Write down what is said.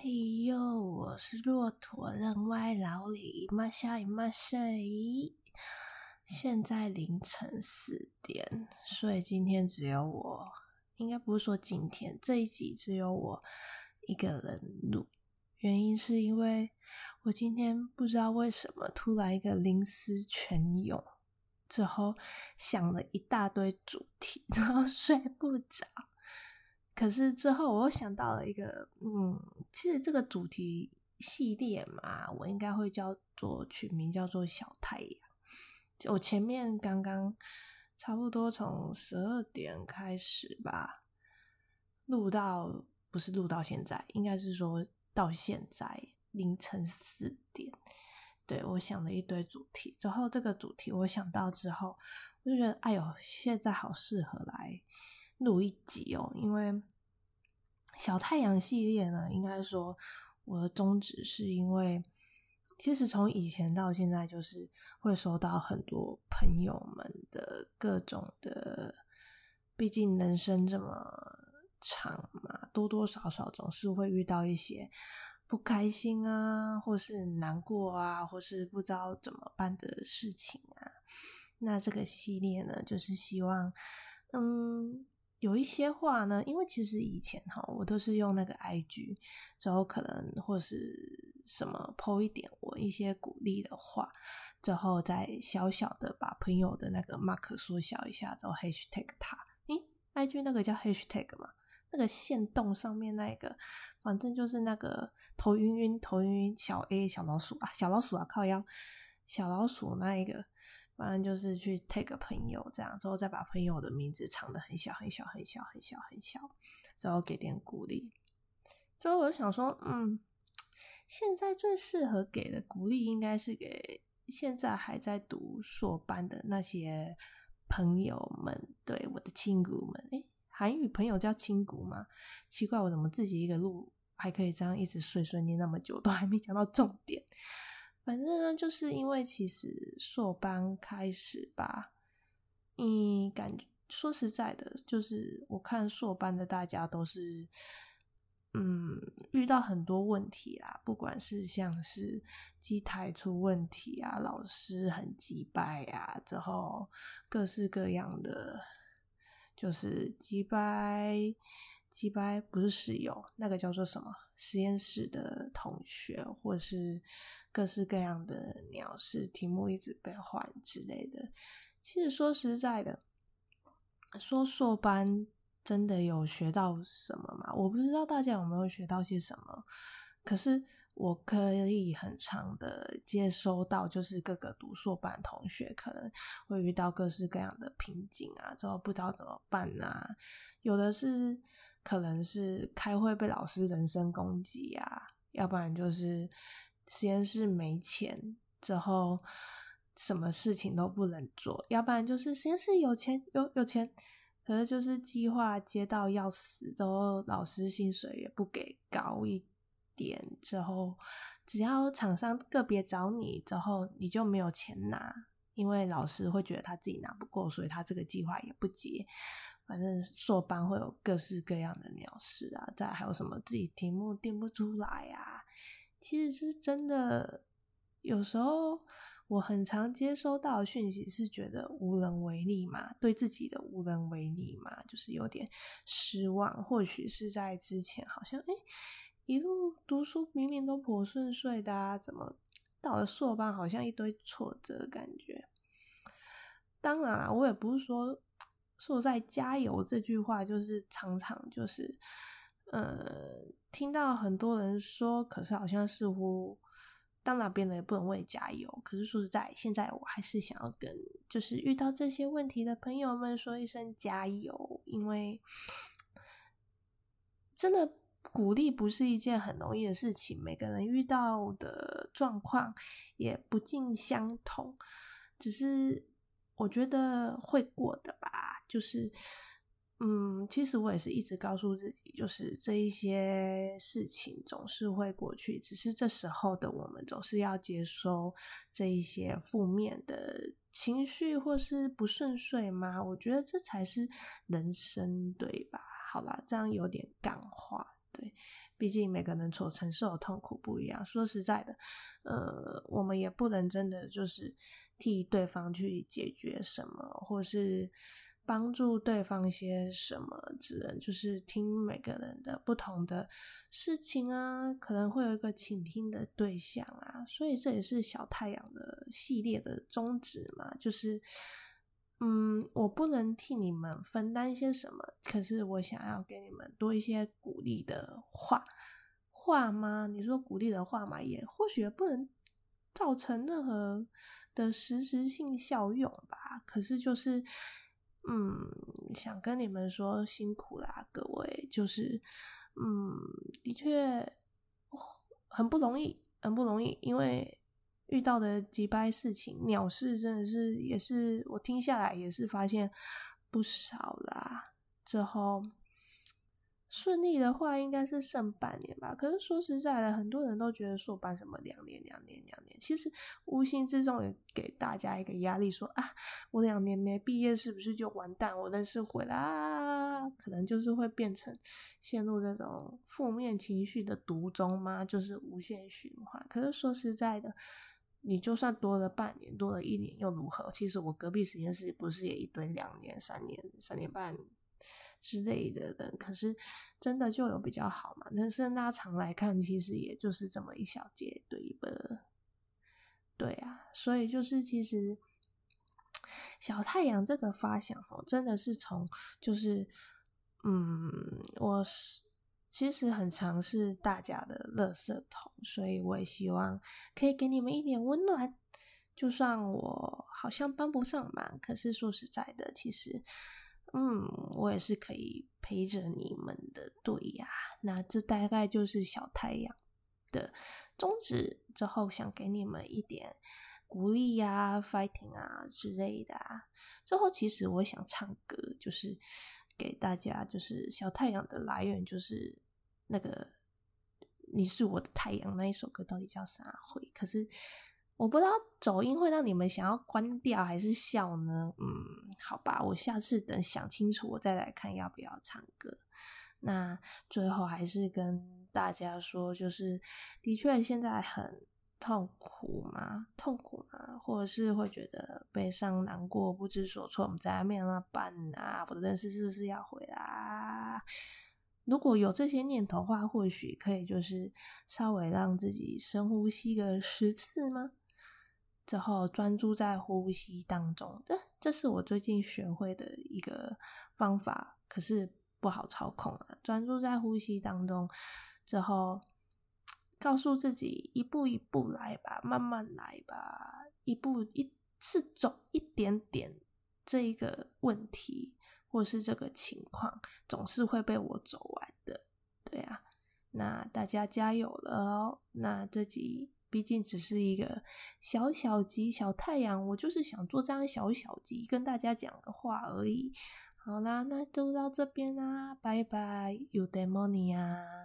嘿哟，我是骆驼人外老李，马下马下。现在凌晨四点，所以今天只有我，应该不是说今天这一集只有我一个人录。原因是因为我今天不知道为什么突然一个临思泉涌，之后想了一大堆主题，然后睡不着。可是之后我又想到了一个，嗯，其实这个主题系列嘛，我应该会叫做取名叫做小太阳。我前面刚刚差不多从十二点开始吧，录到不是录到现在，应该是说到现在凌晨四点。对，我想了一堆主题，之后这个主题我想到之后，我就觉得哎呦，现在好适合来。录一集哦，因为小太阳系列呢，应该说我的宗旨是因为，其实从以前到现在，就是会收到很多朋友们的各种的，毕竟人生这么长嘛，多多少少总是会遇到一些不开心啊，或是难过啊，或是不知道怎么办的事情啊。那这个系列呢，就是希望，嗯。有一些话呢，因为其实以前哈，我都是用那个 IG，之后可能或是什么 po 一点我一些鼓励的话，之后再小小的把朋友的那个 mark 缩小一下，之后 hashtag 他。诶，IG 那个叫 hashtag 嘛，那个线动上面那个，反正就是那个头晕晕头晕晕小 A 小老鼠啊，小老鼠啊靠腰，小老鼠那一个。反正就是去 take 朋友这样，之后再把朋友的名字藏得很小很小很小很小很小，之后给点鼓励。之后我就想说，嗯，现在最适合给的鼓励应该是给现在还在读硕班的那些朋友们，对，我的亲骨们。诶，韩语朋友叫亲骨吗？奇怪，我怎么自己一个录还可以这样一直碎碎念那么久，都还没讲到重点。反正呢，就是因为其实硕班开始吧，你感觉说实在的，就是我看硕班的大家都是，嗯，遇到很多问题啦，不管是像是机台出问题啊，老师很急败啊，之后各式各样的，就是机掰。机掰不是室友，那个叫做什么？实验室的同学，或是各式各样的鸟事，题目一直被换之类的。其实说实在的，说硕班真的有学到什么吗？我不知道大家有没有学到些什么。可是我可以很常的接收到，就是各个读硕班同学可能会遇到各式各样的瓶颈啊，之后不知道怎么办啊，有的是。可能是开会被老师人身攻击啊，要不然就是实验室没钱之后，什么事情都不能做；要不然就是实验室有钱有有钱，可是就是计划接到要死之后，老师薪水也不给高一点，之后只要厂商个别找你之后，你就没有钱拿，因为老师会觉得他自己拿不够，所以他这个计划也不接。反正硕班会有各式各样的鸟事啊，再还有什么自己题目定不出来啊，其实是真的。有时候我很常接收到讯息是觉得无能为力嘛，对自己的无能为力嘛，就是有点失望。或许是在之前好像诶一路读书明明都颇顺遂的啊，怎么到了硕班好像一堆挫折感觉？当然啦，我也不是说。说在加油这句话，就是常常就是，呃，听到很多人说，可是好像似乎当哪边的也不能为加油。可是说实在，现在我还是想要跟就是遇到这些问题的朋友们说一声加油，因为真的鼓励不是一件很容易的事情，每个人遇到的状况也不尽相同，只是。我觉得会过的吧，就是，嗯，其实我也是一直告诉自己，就是这一些事情总是会过去，只是这时候的我们总是要接收这一些负面的情绪或是不顺遂嘛。我觉得这才是人生，对吧？好啦，这样有点干话，对，毕竟每个人所承受的痛苦不一样。说实在的，呃，我们也不能真的就是替对方去解决什么，或是帮助对方些什么，只能就是听每个人的不同的事情啊，可能会有一个倾听的对象啊。所以这也是小太阳的系列的宗旨嘛，就是。嗯，我不能替你们分担一些什么，可是我想要给你们多一些鼓励的话，话吗？你说鼓励的话嘛，也或许也不能造成任何的实质性效用吧。可是就是，嗯，想跟你们说辛苦啦，各位，就是，嗯，的确很不容易，很不容易，因为。遇到的几百事情，鸟事真的是也是我听下来也是发现不少啦。之后顺利的话，应该是剩半年吧。可是说实在的，很多人都觉得硕班什么两年、两年、两年，其实无形之中也给大家一个压力说，啊，我两年没毕业，是不是就完蛋？我人生毁了？可能就是会变成陷入这种负面情绪的毒中吗？就是无限循环。可是说实在的。你就算多了半年，多了一年又如何？其实我隔壁实验室不是也一堆两年、三年、三年半之类的人，可是真的就有比较好嘛？但是拉长来看，其实也就是这么一小节，对吧？对啊，所以就是其实小太阳这个发想哦，真的是从就是嗯，我是。其实很常是大家的垃圾桶，所以我也希望可以给你们一点温暖。就算我好像帮不上忙，可是说实在的，其实，嗯，我也是可以陪着你们的。对呀，那这大概就是小太阳的宗旨。之后想给你们一点鼓励呀、fighting 啊之类的啊。之后其实我想唱歌，就是。给大家就是小太阳的来源，就是那个你是我的太阳那一首歌到底叫啥会？可是我不知道走音会让你们想要关掉还是笑呢？嗯，好吧，我下次等想清楚我再来看要不要唱歌。那最后还是跟大家说，就是的确现在很。痛苦嘛？痛苦吗？或者是会觉得悲伤、难过、不知所措？我们在外面那办啊，我的人生是不是要回来？如果有这些念头的话，或许可以就是稍微让自己深呼吸个十次吗？之后专注在呼吸当中，这这是我最近学会的一个方法，可是不好操控啊。专注在呼吸当中之后。告诉自己一步一步来吧，慢慢来吧，一步一次走一点点。这一个问题或是这个情况，总是会被我走完的。对啊，那大家加油了哦。那这集毕竟只是一个小小集小太阳，我就是想做这样小小集跟大家讲的话而已。好啦，那就到这边啦，拜拜，有 day morning 啊。